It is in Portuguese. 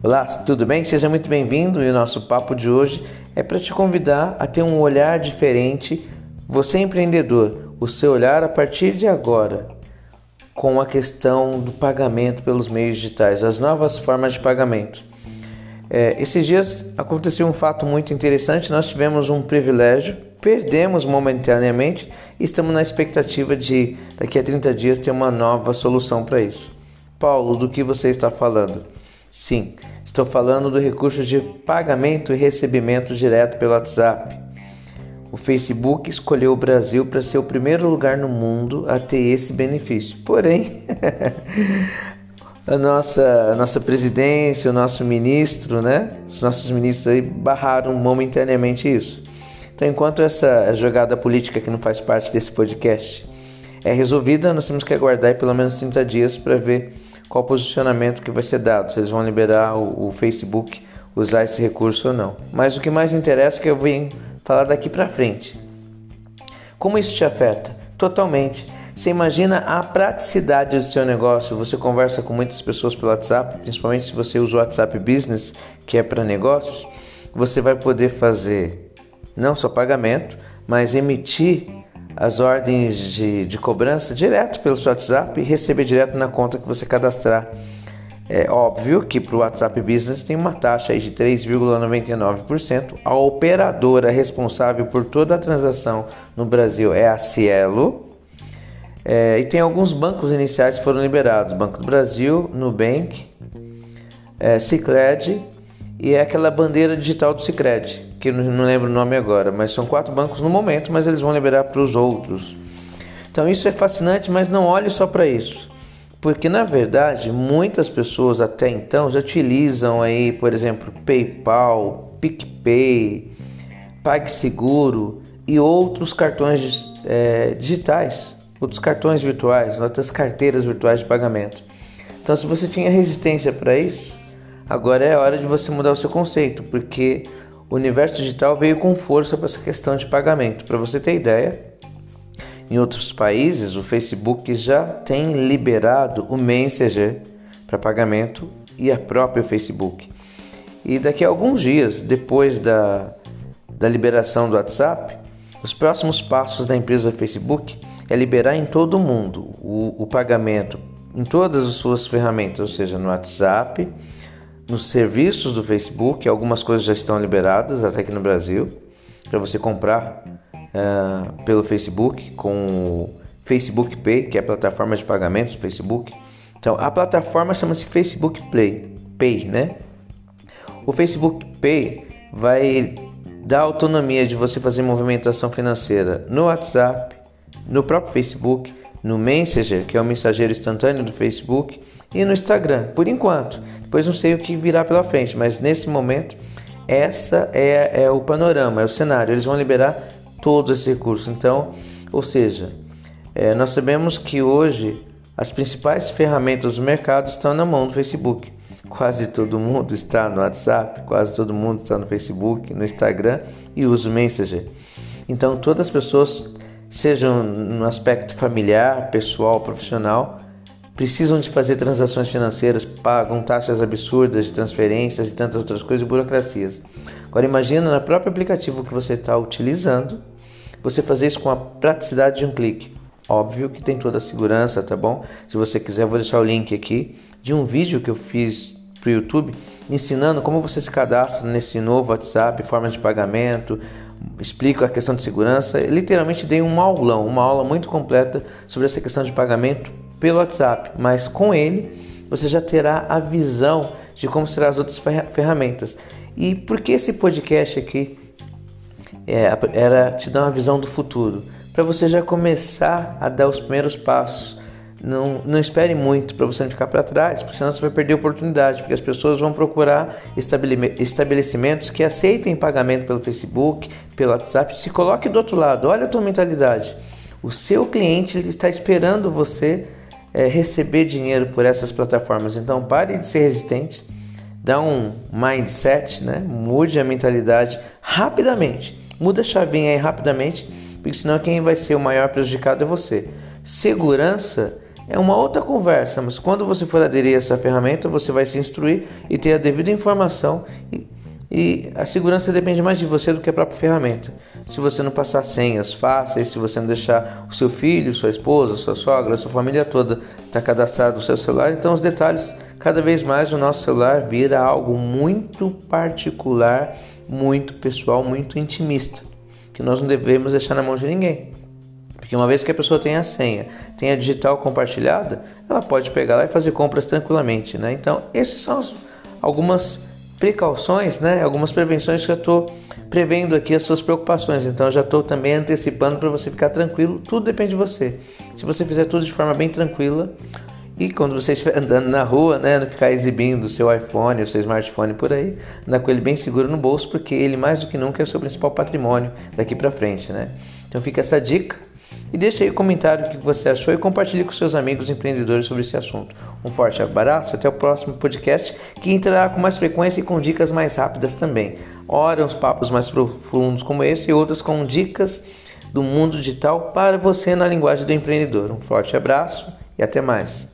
Olá, tudo bem? Seja muito bem-vindo e o nosso papo de hoje é para te convidar a ter um olhar diferente. Você empreendedor, o seu olhar a partir de agora com a questão do pagamento pelos meios digitais, as novas formas de pagamento. É, esses dias aconteceu um fato muito interessante. Nós tivemos um privilégio, perdemos momentaneamente e estamos na expectativa de daqui a 30 dias ter uma nova solução para isso. Paulo, do que você está falando? Sim, estou falando do recurso de pagamento e recebimento direto pelo WhatsApp. O Facebook escolheu o Brasil para ser o primeiro lugar no mundo a ter esse benefício. Porém, a nossa, a nossa presidência, o nosso ministro, né? Os nossos ministros aí barraram momentaneamente isso. Então, enquanto essa jogada política que não faz parte desse podcast é resolvida, nós temos que aguardar pelo menos 30 dias para ver qual posicionamento que vai ser dado, se eles vão liberar o, o Facebook usar esse recurso ou não. Mas o que mais interessa é que eu venho falar daqui para frente. Como isso te afeta? Totalmente. Você imagina a praticidade do seu negócio. Você conversa com muitas pessoas pelo WhatsApp, principalmente se você usa o WhatsApp Business, que é para negócios. Você vai poder fazer não só pagamento, mas emitir as ordens de, de cobrança direto pelo seu WhatsApp e receber direto na conta que você cadastrar. É óbvio que para o WhatsApp Business tem uma taxa de 3,99%. A operadora responsável por toda a transação no Brasil é a Cielo. É, e tem alguns bancos iniciais que foram liberados: Banco do Brasil, Nubank, é, Cicred e é aquela bandeira digital do Cicred que não, lembro o nome agora, mas são quatro bancos no momento, mas eles vão liberar para os outros. Então isso é fascinante, mas não olhe só para isso. Porque na verdade, muitas pessoas até então já utilizam aí, por exemplo, PayPal, PicPay, PagSeguro e outros cartões é, digitais, outros cartões virtuais, outras carteiras virtuais de pagamento. Então, se você tinha resistência para isso, agora é hora de você mudar o seu conceito, porque o universo digital veio com força para essa questão de pagamento. Para você ter ideia, em outros países o Facebook já tem liberado o Messenger para pagamento e a própria Facebook. E daqui a alguns dias, depois da, da liberação do WhatsApp, os próximos passos da empresa Facebook é liberar em todo o mundo o, o pagamento em todas as suas ferramentas, ou seja, no WhatsApp, nos serviços do Facebook, algumas coisas já estão liberadas até aqui no Brasil, para você comprar uh, pelo Facebook com o Facebook Pay, que é a plataforma de pagamentos do Facebook. Então, a plataforma chama-se Facebook Play, Pay, né? O Facebook Pay vai dar autonomia de você fazer movimentação financeira no WhatsApp, no próprio Facebook, no Messenger, que é o mensageiro instantâneo do Facebook, e no Instagram, por enquanto. Depois não sei o que virá pela frente, mas nesse momento essa é, é o panorama, é o cenário. Eles vão liberar todos esses recursos. Então, ou seja, é, nós sabemos que hoje as principais ferramentas do mercado estão na mão do Facebook. Quase todo mundo está no WhatsApp, quase todo mundo está no Facebook, no Instagram e usa o Messenger. Então, todas as pessoas, sejam no aspecto familiar, pessoal, profissional, precisam de fazer transações financeiras, pagam taxas absurdas de transferências e tantas outras coisas e burocracias. Agora imagina no próprio aplicativo que você está utilizando, você fazer isso com a praticidade de um clique. Óbvio que tem toda a segurança, tá bom? Se você quiser, vou deixar o link aqui de um vídeo que eu fiz para o YouTube ensinando como você se cadastra nesse novo WhatsApp, formas de pagamento, explico a questão de segurança. Eu, literalmente dei um aulão, uma aula muito completa sobre essa questão de pagamento pelo WhatsApp, mas com ele você já terá a visão de como serão as outras ferramentas. E por que esse podcast aqui é, era te dar uma visão do futuro? Para você já começar a dar os primeiros passos. Não, não espere muito para você não ficar para trás, porque senão você vai perder a oportunidade, porque as pessoas vão procurar estabelecimentos que aceitem pagamento pelo Facebook, pelo WhatsApp. Se coloque do outro lado, olha a tua mentalidade. O seu cliente ele está esperando você é, receber dinheiro por essas plataformas. Então pare de ser resistente, dá um mindset, né? mude a mentalidade rapidamente. Muda a chavinha aí rapidamente, porque senão quem vai ser o maior prejudicado é você. Segurança é uma outra conversa, mas quando você for aderir a essa ferramenta, você vai se instruir e ter a devida informação e, e a segurança depende mais de você do que a própria ferramenta. Se você não passar senhas fáceis, se você não deixar o seu filho, sua esposa, sua sogra, sua família toda estar cadastrado no seu celular, então os detalhes, cada vez mais o nosso celular vira algo muito particular, muito pessoal, muito intimista, que nós não devemos deixar na mão de ninguém. Porque uma vez que a pessoa tem a senha, tem a digital compartilhada, ela pode pegar lá e fazer compras tranquilamente, né? Então, esses são algumas precauções, né? Algumas prevenções que eu estou prevendo aqui as suas preocupações. Então, já estou também antecipando para você ficar tranquilo. Tudo depende de você. Se você fizer tudo de forma bem tranquila e quando você estiver andando na rua, né, não ficar exibindo o seu iPhone, o seu smartphone por aí, andar com ele bem seguro no bolso, porque ele mais do que nunca é o seu principal patrimônio daqui para frente, né? Então, fica essa dica. E deixe aí o comentário o que você achou e compartilhe com seus amigos empreendedores sobre esse assunto. Um forte abraço, até o próximo podcast que entrará com mais frequência e com dicas mais rápidas também. Ora, uns papos mais profundos como esse e outros com dicas do mundo digital para você na linguagem do empreendedor. Um forte abraço e até mais.